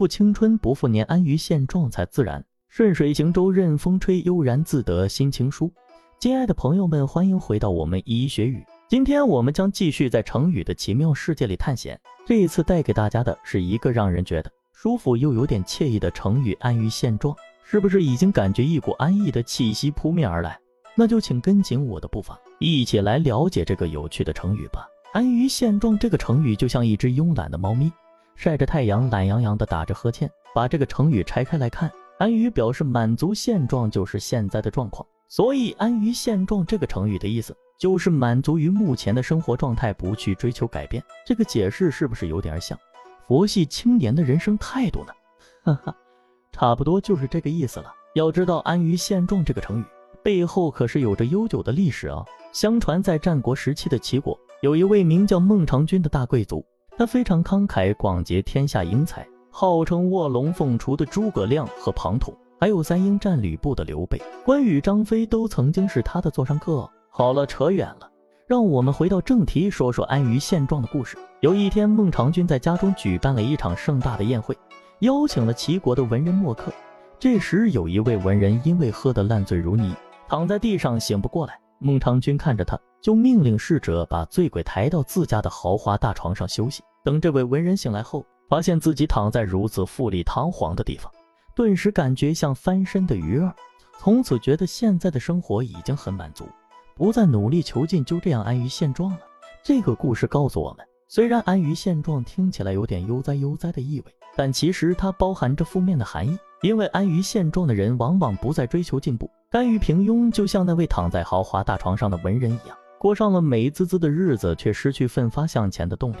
不青春不复年，安于现状才自然。顺水行舟，任风吹，悠然自得心情舒。亲爱的朋友们，欢迎回到我们一学语。今天我们将继续在成语的奇妙世界里探险。这一次带给大家的是一个让人觉得舒服又有点惬意的成语“安于现状”。是不是已经感觉一股安逸的气息扑面而来？那就请跟紧我的步伐，一起来了解这个有趣的成语吧。安于现状这个成语就像一只慵懒的猫咪，晒着太阳，懒洋洋的打着呵欠。把这个成语拆开来看，安于表示满足现状，就是现在的状况。所以，安于现状这个成语的意思就是满足于目前的生活状态，不去追求改变。这个解释是不是有点像佛系青年的人生态度呢？哈哈。差不多就是这个意思了。要知道“安于现状”这个成语背后可是有着悠久的历史啊！相传在战国时期的齐国，有一位名叫孟尝君的大贵族，他非常慷慨，广结天下英才，号称卧龙凤雏的诸葛亮和庞统，还有三英战吕布的刘备、关羽、张飞都曾经是他的座上客。好了，扯远了，让我们回到正题，说说安于现状的故事。有一天，孟尝君在家中举办了一场盛大的宴会。邀请了齐国的文人墨客。这时，有一位文人因为喝得烂醉如泥，躺在地上醒不过来。孟尝君看着他，就命令侍者把醉鬼抬到自家的豪华大床上休息。等这位文人醒来后，发现自己躺在如此富丽堂皇的地方，顿时感觉像翻身的鱼儿。从此觉得现在的生活已经很满足，不再努力求进，就这样安于现状了。这个故事告诉我们，虽然安于现状听起来有点悠哉悠哉的意味。但其实它包含着负面的含义，因为安于现状的人往往不再追求进步，甘于平庸，就像那位躺在豪华大床上的文人一样，过上了美滋滋的日子，却失去奋发向前的动力。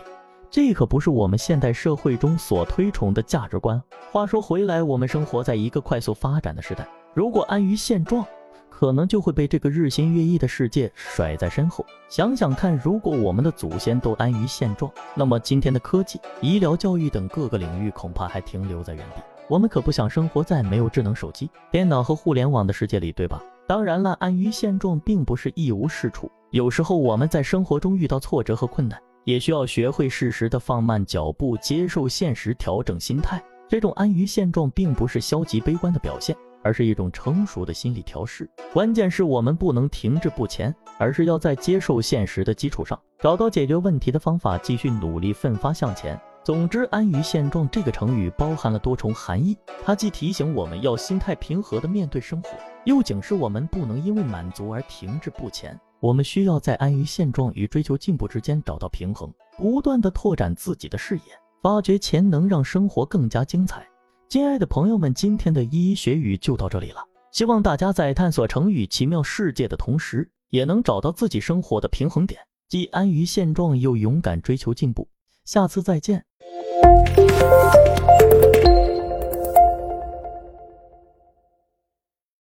这可不是我们现代社会中所推崇的价值观。话说回来，我们生活在一个快速发展的时代，如果安于现状，可能就会被这个日新月异的世界甩在身后。想想看，如果我们的祖先都安于现状，那么今天的科技、医疗、教育等各个领域恐怕还停留在原地。我们可不想生活在没有智能手机、电脑和互联网的世界里，对吧？当然了，安于现状并不是一无是处。有时候我们在生活中遇到挫折和困难，也需要学会适时的放慢脚步，接受现实，调整心态。这种安于现状并不是消极悲观的表现。而是一种成熟的心理调试。关键是我们不能停滞不前，而是要在接受现实的基础上，找到解决问题的方法，继续努力奋发向前。总之，“安于现状”这个成语包含了多重含义。它既提醒我们要心态平和地面对生活，又警示我们不能因为满足而停滞不前。我们需要在安于现状与追求进步之间找到平衡，不断地拓展自己的视野，发掘潜能，让生活更加精彩。亲爱的朋友们，今天的一一学语就到这里了。希望大家在探索成语奇妙世界的同时，也能找到自己生活的平衡点，既安于现状，又勇敢追求进步。下次再见。